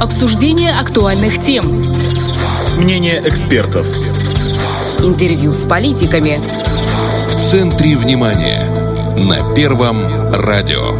Обсуждение актуальных тем. Мнение экспертов. Интервью с политиками. В центре внимания. На Первом радио.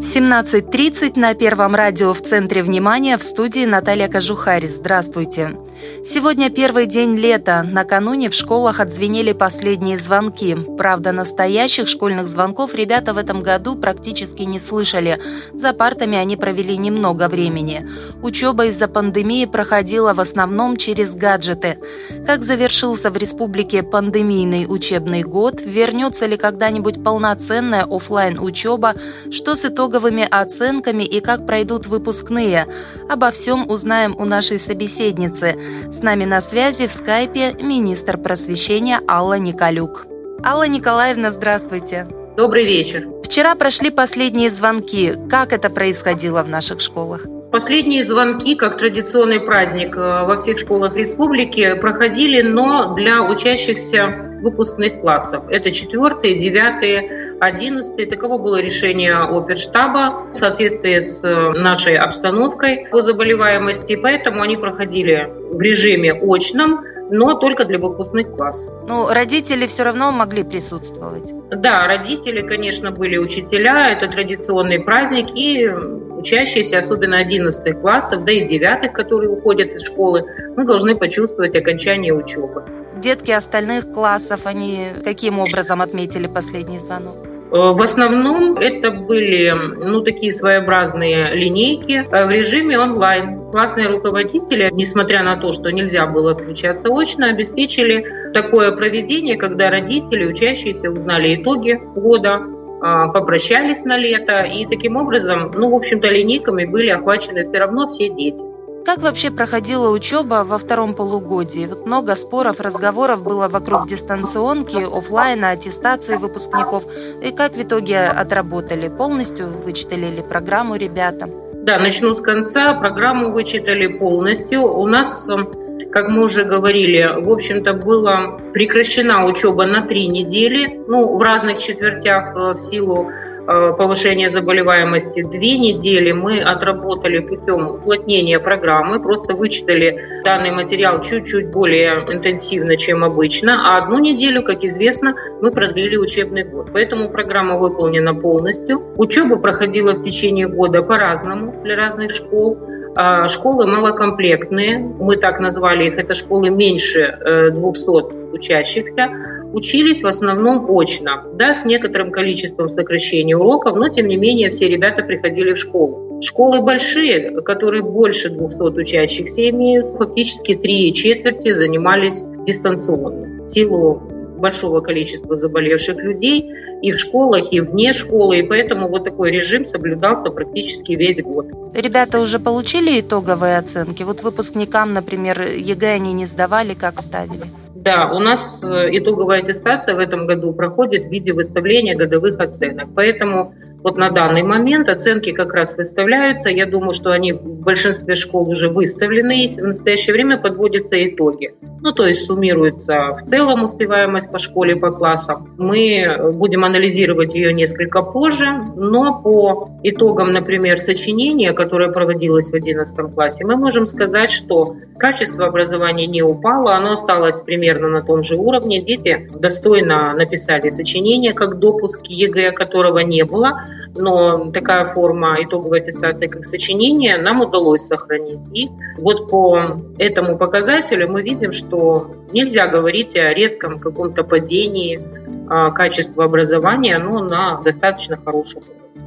17.30 на Первом радио в центре внимания в студии Наталья Кожухарь. Здравствуйте. Сегодня первый день лета. Накануне в школах отзвенели последние звонки. Правда, настоящих школьных звонков ребята в этом году практически не слышали. За партами они провели немного времени. Учеба из-за пандемии проходила в основном через гаджеты. Как завершился в республике пандемийный учебный год, вернется ли когда-нибудь полноценная офлайн учеба, что с итоговыми оценками и как пройдут выпускные. Обо всем узнаем у нашей собеседницы – с нами на связи в скайпе министр просвещения Алла Николюк. Алла Николаевна, здравствуйте. Добрый вечер. Вчера прошли последние звонки. Как это происходило в наших школах? Последние звонки, как традиционный праздник э, во всех школах республики, проходили, но для учащихся выпускных классов. Это четвертые, девятые, 11 таково было решение оперштаба в соответствии с э, нашей обстановкой по заболеваемости, поэтому они проходили в режиме очном, но только для выпускных классов. Ну, родители все равно могли присутствовать? Да, родители, конечно, были учителя, это традиционный праздник, и учащиеся, особенно 11 классов, да и 9, которые уходят из школы, мы должны почувствовать окончание учебы. Детки остальных классов, они каким образом отметили последний звонок? Э, в основном это были ну, такие своеобразные линейки э, в режиме онлайн. Классные руководители, несмотря на то, что нельзя было встречаться очно, обеспечили такое проведение, когда родители, учащиеся узнали итоги года, а, попрощались на лето, и таким образом, ну, в общем-то, линейками были охвачены все равно все дети. Как вообще проходила учеба во втором полугодии? Вот много споров, разговоров было вокруг дистанционки, офлайна, аттестации выпускников. И как в итоге отработали? Полностью вычитали программу ребята? Да, начну с конца. Программу вычитали полностью. У нас, как мы уже говорили, в общем-то, была прекращена учеба на три недели, ну, в разных четвертях э, в силу повышения заболеваемости. Две недели мы отработали путем уплотнения программы, просто вычитали данный материал чуть-чуть более интенсивно, чем обычно, а одну неделю, как известно, мы продлили учебный год. Поэтому программа выполнена полностью. Учеба проходила в течение года по-разному для разных школ. А, школы малокомплектные, мы так назвали их, это школы меньше 200 э, учащихся учились в основном очно, да, с некоторым количеством сокращения уроков, но тем не менее все ребята приходили в школу. Школы большие, которые больше 200 учащихся имеют, фактически три четверти занимались дистанционно. В силу большого количества заболевших людей и в школах, и вне школы, и поэтому вот такой режим соблюдался практически весь год. Ребята уже получили итоговые оценки? Вот выпускникам, например, ЕГЭ они не сдавали, как ставили? Да, у нас э, итоговая аттестация в этом году проходит в виде выставления годовых оценок. Поэтому вот на данный момент оценки как раз выставляются. Я думаю, что они в большинстве школ уже выставлены. И в настоящее время подводятся итоги. Ну, то есть суммируется в целом успеваемость по школе, по классам. Мы будем анализировать ее несколько позже, но по итогам, например, сочинения, которое проводилось в 11 классе, мы можем сказать, что качество образования не упало, оно осталось примерно на том же уровне. Дети достойно написали сочинение, как допуск ЕГЭ, которого не было но такая форма итоговой аттестации, как сочинение, нам удалось сохранить. И вот по этому показателю мы видим, что нельзя говорить о резком каком-то падении а, качества образования, оно на достаточно хорошем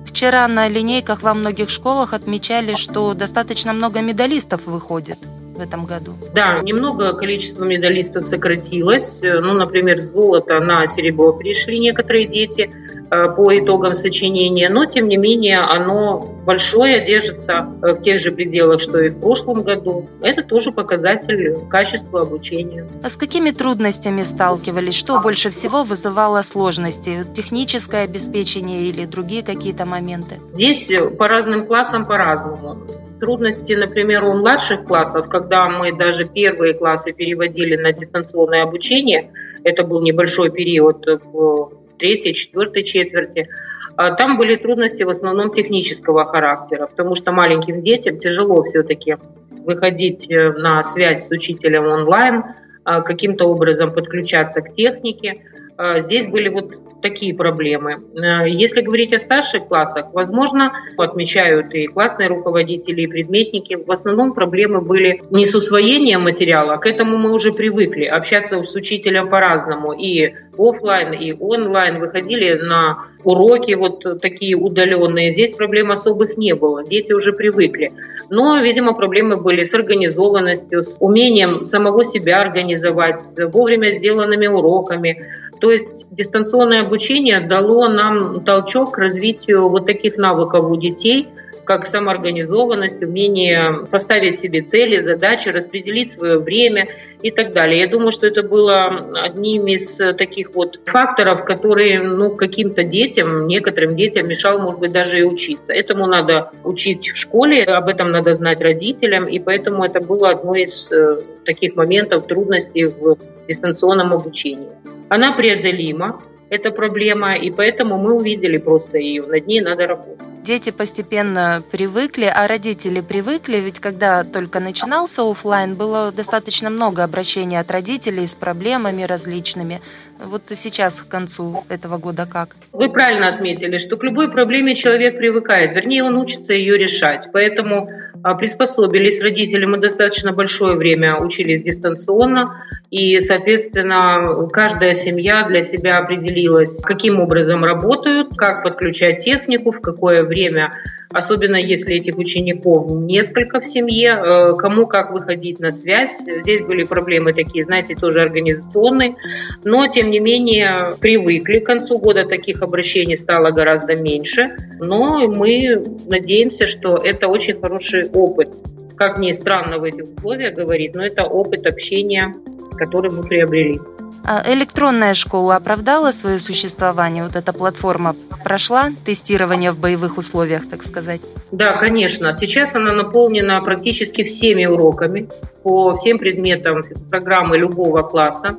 Вчера на линейках во многих школах отмечали, что достаточно много медалистов выходит в этом году? Да, немного количество медалистов сократилось. Ну, например, золото на серебро пришли некоторые дети э, по итогам сочинения, но, тем не менее, оно большое, держится в тех же пределах, что и в прошлом году. Это тоже показатель качества обучения. А с какими трудностями сталкивались? Что больше всего вызывало сложности? Техническое обеспечение или другие какие-то моменты? Здесь по разным классам по-разному трудности, например, у младших классов, когда мы даже первые классы переводили на дистанционное обучение, это был небольшой период в третьей, четвертой четверти, А там были трудности в основном технического характера, потому что маленьким детям тяжело все-таки выходить э, на связь с учителем онлайн, а, каким-то образом подключаться к технике. А, здесь были вот такие проблемы. Э, если говорить о старших классах, возможно, отмечают и классные руководители, и предметники, в основном проблемы были не с усвоением материала, к этому мы уже привыкли, общаться с учителем по-разному, и офлайн, и онлайн, выходили на уроки вот такие удаленные. Здесь проблем особых не было, дети уже привыкли. Но, видимо, проблемы были с организованностью, с умением самого себя организовать, вовремя сделанными уроками, то есть дистанционное обучение дало нам толчок к развитию вот таких навыков у детей, как самоорганизованность, умение поставить себе цели, задачи, распределить свое время и так далее. Я думаю, что это было одним из таких вот факторов, которые ну, каким-то детям, некоторым детям мешал, может быть, даже и учиться. Этому надо учить в школе, об этом надо знать родителям, и поэтому это было одной из э, таких моментов трудностей в дистанционном обучении. Она преодолима, эта проблема, и поэтому мы увидели просто ее, над ней надо работать. Дети постепенно привыкли, а родители привыкли, ведь когда только начинался офлайн, было достаточно много обращений от родителей с проблемами различными. Вот сейчас, к концу этого года как? Вы правильно отметили, что к любой проблеме человек привыкает, вернее, он учится ее решать. Поэтому приспособились. Родители, мы достаточно большое время учились дистанционно, и, соответственно, каждая семья для себя определилась, каким образом работают, как подключать технику, в какое время особенно если этих учеников несколько в семье, э, кому как выходить на связь. Здесь были проблемы такие, знаете, тоже организационные, но, тем не менее, привыкли к концу года, таких обращений стало гораздо меньше, но мы надеемся, что это очень хороший опыт. Как ни странно в этих условиях говорить, но это опыт общения, который мы приобрели. А электронная школа оправдала свое существование? Вот эта платформа прошла тестирование в боевых условиях, так сказать? Да, конечно. Сейчас она наполнена практически всеми уроками по всем предметам программы любого класса.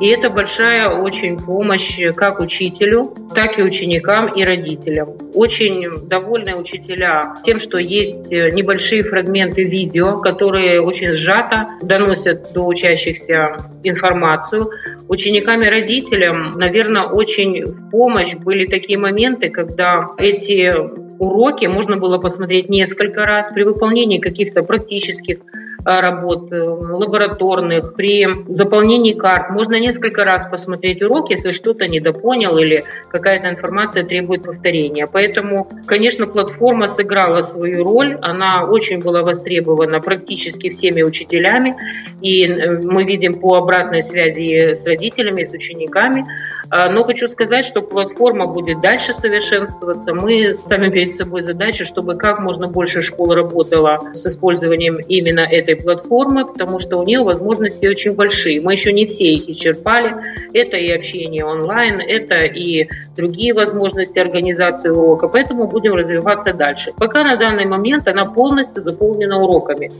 И это большая очень помощь как учителю, так и ученикам и родителям. Очень довольны учителя тем, что есть небольшие фрагменты видео, которые очень сжато доносят до учащихся информацию. Ученикам и родителям, наверное, очень в помощь были такие моменты, когда эти уроки можно было посмотреть несколько раз при выполнении каких-то практических Э, работ э, лабораторных, при заполнении карт. Можно несколько раз посмотреть урок, если что-то недопонял или какая-то информация требует повторения. Поэтому, конечно, платформа сыграла свою роль. Она очень была востребована практически всеми учителями. И э, мы видим по обратной связи с родителями, с учениками. Но хочу сказать, что платформа будет дальше совершенствоваться. Мы ставим перед собой задачу, чтобы как можно больше школ работала с использованием именно этой этой платформы, потому что у нее возможности очень большие. Мы еще не все их исчерпали. Это и общение онлайн, это и другие возможности организации урока. Поэтому будем развиваться дальше. Пока на данный момент она полностью заполнена уроками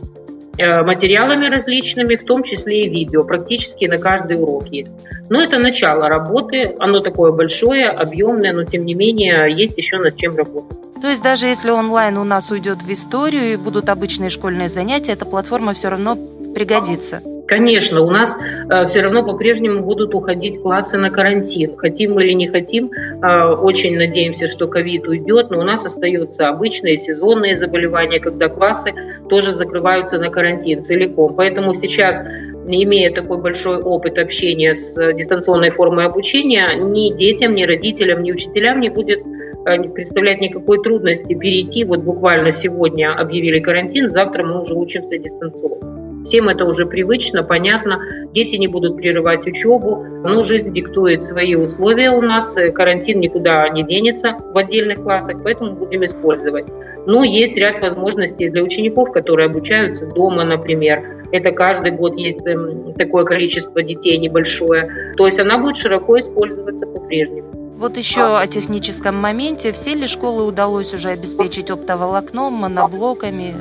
материалами различными, в том числе и видео. Практически на каждый урок есть. Но это начало работы. Оно такое большое, объемное, но тем не менее есть еще над чем работать. То есть даже если онлайн у нас уйдет в историю и будут обычные школьные занятия, эта платформа все равно пригодится. Конечно, у нас э, все равно по-прежнему будут уходить классы на карантин. Хотим или не хотим, э, очень надеемся, что ковид уйдет, но у нас остаются обычные сезонные заболевания, когда классы тоже закрываются на карантин целиком. Поэтому сейчас имея такой большой опыт общения с дистанционной формой обучения, ни детям, ни родителям, ни учителям не будет Э, не представляет никакой трудности перейти. Вот буквально сегодня объявили карантин, завтра мы уже учимся дистанционно. Всем это уже привычно, понятно. Дети не будут прерывать учебу. Но жизнь диктует свои условия у нас. Э, карантин никуда не денется в отдельных классах, поэтому будем использовать. Но есть ряд возможностей для учеников, которые обучаются дома, например. Это каждый год есть эм, такое количество детей небольшое. То есть она будет широко использоваться по-прежнему. Вот еще о техническом моменте. Все ли школы удалось уже обеспечить оптоволокном, моноблоками?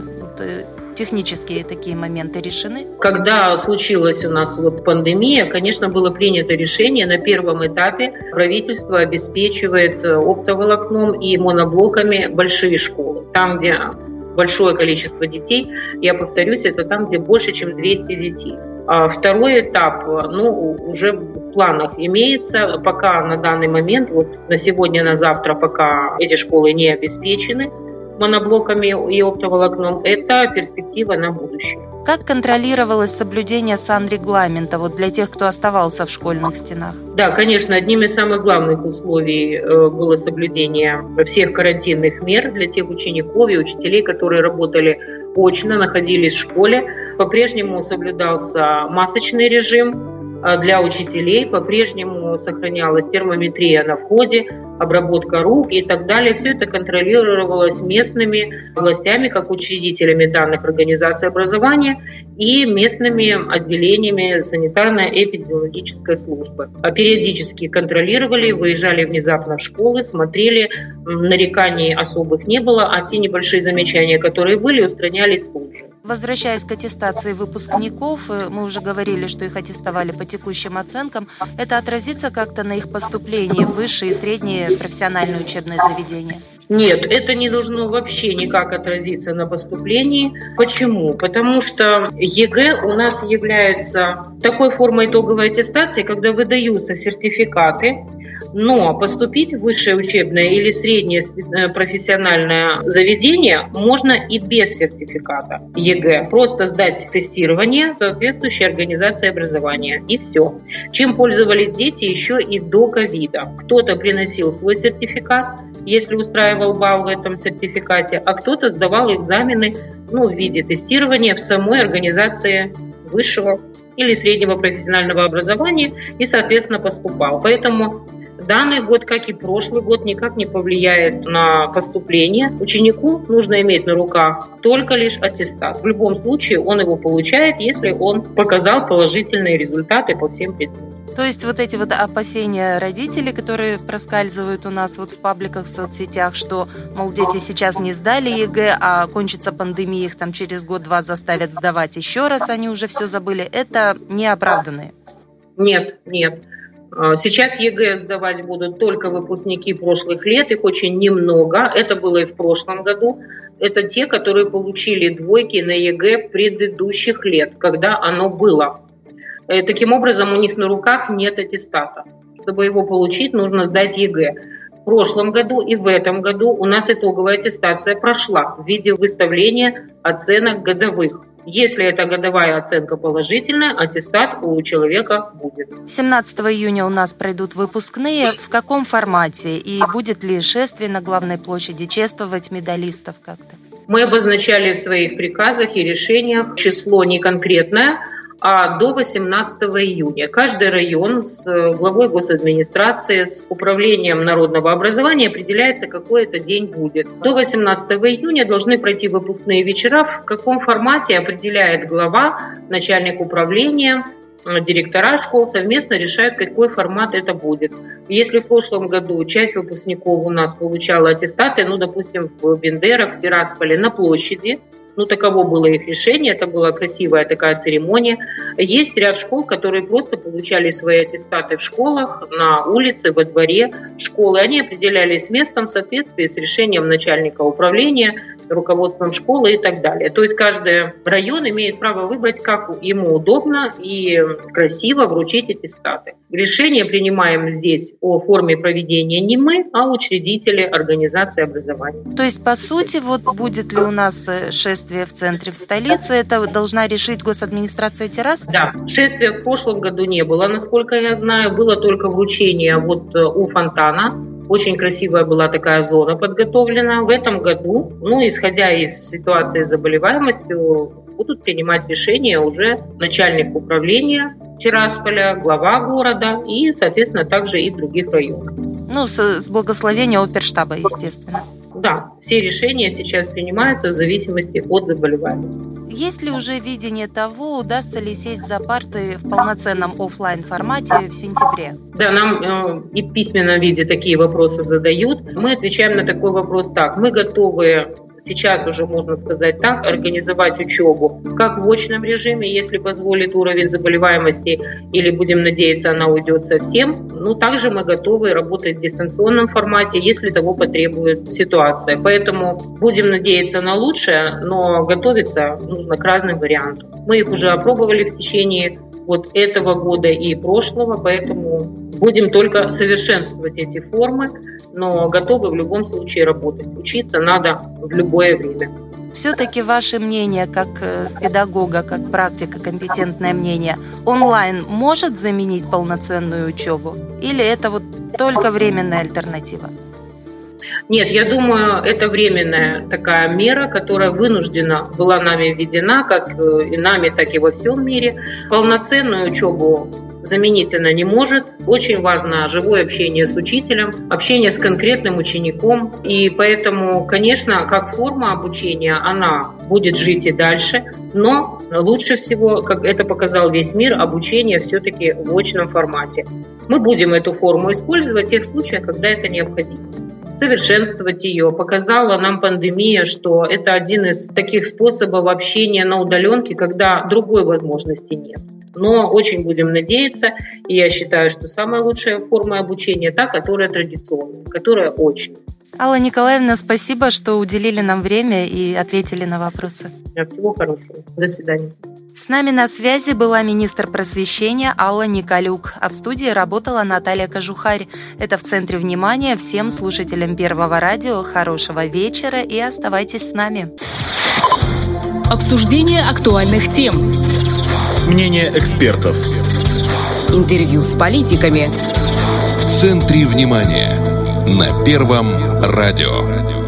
Технические такие моменты решены? Когда случилась у нас вот пандемия, конечно, было принято решение на первом этапе правительство обеспечивает э, оптоволокном и моноблоками большие школы. Там, где большое количество детей, я повторюсь, это там, где больше, чем 200 детей. А второй этап, ну, уже в планах имеется, пока на данный момент, вот на сегодня, на завтра, пока эти школы не обеспечены моноблоками и оптоволокном, это перспектива на будущее. Как контролировалось соблюдение санрегламента вот для тех, кто оставался в школьных стенах? Да, конечно, одним из самых главных условий э, было соблюдение всех карантинных мер для тех учеников и учителей, которые работали очно, находились в школе. По-прежнему соблюдался масочный режим для учителей, по-прежнему сохранялась термометрия на входе, обработка рук и так далее. Все это контролировалось местными властями, как учредителями данных организаций образования и местными отделениями санитарно-эпидемиологической службы. А периодически контролировали, выезжали внезапно в школы, смотрели, нареканий особых не было, а те небольшие замечания, которые были, устранялись тут же. Возвращаясь к аттестации выпускников, э, мы уже говорили, что их аттестовали по текущим оценкам. Это отразится как-то на их поступлении в высшие и средние профессиональные учебные заведения? Нет, это не должно вообще никак отразиться на поступлении. Почему? Потому что ЕГЭ у нас является такой формой итоговой аттестации, когда выдаются сертификаты, но поступить в высшее учебное или среднее э, профессиональное заведение можно и без сертификата ЕГЭ. Просто сдать тестирование соответствующей организации образования. И все. Чем пользовались дети еще и до ковида. Кто-то приносил свой сертификат, если устраивал балл в этом сертификате, а кто-то сдавал экзамены ну, в виде тестирования в самой организации высшего или среднего профессионального образования и, соответственно, поступал. Поэтому Данный год, как и прошлый год, никак не повлияет на поступление. Ученику нужно иметь на руках только лишь аттестат. В любом случае он его получает, если он показал положительные результаты по всем предметам. То есть вот эти вот опасения родителей, которые проскальзывают у нас вот в пабликах, в соцсетях, что, мол, дети сейчас не сдали ЕГЭ, а кончится пандемия, их там через год-два заставят сдавать еще раз, они уже все забыли, это неоправданные. Нет, нет. А, сейчас ЕГЭ сдавать будут только выпускники прошлых лет, их очень немного. Это было и в прошлом году. Это те, которые получили двойки на ЕГЭ предыдущих лет, когда оно было. Э, таким образом, у них на руках нет аттестата. Чтобы его получить, нужно сдать ЕГЭ. В прошлом году и в этом году у нас итоговая аттестация прошла в виде выставления оценок годовых. Если эта годовая оценка положительная, аттестат у человека будет. 17 июня у нас пройдут выпускные. В каком формате? И будет ли шествие на главной площади чествовать медалистов как-то? Мы обозначали в своих приказах и решениях число не конкретное, а до 18 июня. Каждый район с э, главой госадминистрации, с управлением народного образования определяется, какой это день будет. До 18 июня должны пройти выпускные вечера. В каком формате определяет глава, начальник управления, директора школ совместно решают, какой формат это будет. Если в прошлом году часть выпускников у нас получала аттестаты, ну, допустим, в Бендерах, в Тирасполе на площади, ну, таково было их решение, это была красивая такая церемония. Есть ряд школ, которые просто получали свои аттестаты в школах, на улице, во дворе школы. Они определялись местом в соответствии с решением начальника управления, руководством школы и так далее. То есть каждый район имеет право выбрать, как ему удобно и красиво вручить аттестаты. Решение принимаем здесь о форме проведения не мы, а учредители организации образования. То есть, по сути, вот будет ли у нас э, шествие в центре в столице, это должна решить госадминистрация Террас? Да, шествия в прошлом году не было, насколько я знаю, было только вручение вот э, у фонтана очень красивая была такая зона подготовлена. В этом году, ну, исходя из ситуации с заболеваемостью, будут принимать решения уже начальник управления Тирасполя, глава города и, соответственно, также и других районов. Ну, с, с благословения оперштаба, естественно. Да, все решения сейчас принимаются в зависимости от заболеваемости. Есть ли уже видение того, удастся ли сесть за парты в полноценном офлайн формате в сентябре? Да, нам э, и в письменном виде такие вопросы задают. Мы отвечаем на такой вопрос так. Мы готовы сейчас уже можно сказать так, организовать учебу как в очном режиме, если позволит уровень заболеваемости, или будем надеяться, она уйдет совсем. Ну, также мы готовы работать в дистанционном формате, если того потребует ситуация. Поэтому будем надеяться на лучшее, но готовиться нужно к разным вариантам. Мы их уже опробовали в течение вот этого года и прошлого, поэтому будем только совершенствовать эти формы, но готовы в любом случае работать. Учиться надо в любое время. Все-таки ваше мнение как э, педагога, как практика, компетентное мнение, онлайн может заменить полноценную учебу? Или это вот только временная альтернатива? Нет, я думаю, это временная такая мера, которая вынуждена была нами введена, как э, и нами, так и во всем мире. Полноценную учебу заменить она не может. Очень важно живое общение с учителем, общение с конкретным учеником. И поэтому, конечно, как форма обучения, она будет жить и дальше. Но лучше всего, как это показал весь мир, обучение все-таки в очном формате. Мы будем эту форму использовать в тех случаях, когда это необходимо совершенствовать ее. Показала нам пандемия, что это один из таких способов общения на удаленке, когда другой возможности нет. Но очень будем надеяться, и я считаю, что самая лучшая форма обучения та, которая традиционная, которая очная. Алла Николаевна, спасибо, что уделили нам время и ответили на вопросы. Всего хорошего. До свидания. С нами на связи была министр просвещения Алла Николюк, а в студии работала Наталья Кожухарь. Это в центре внимания всем слушателям Первого радио. Хорошего вечера и оставайтесь с нами. Обсуждение актуальных тем. Мнение экспертов. Интервью с политиками. В центре внимания. На Первом радио.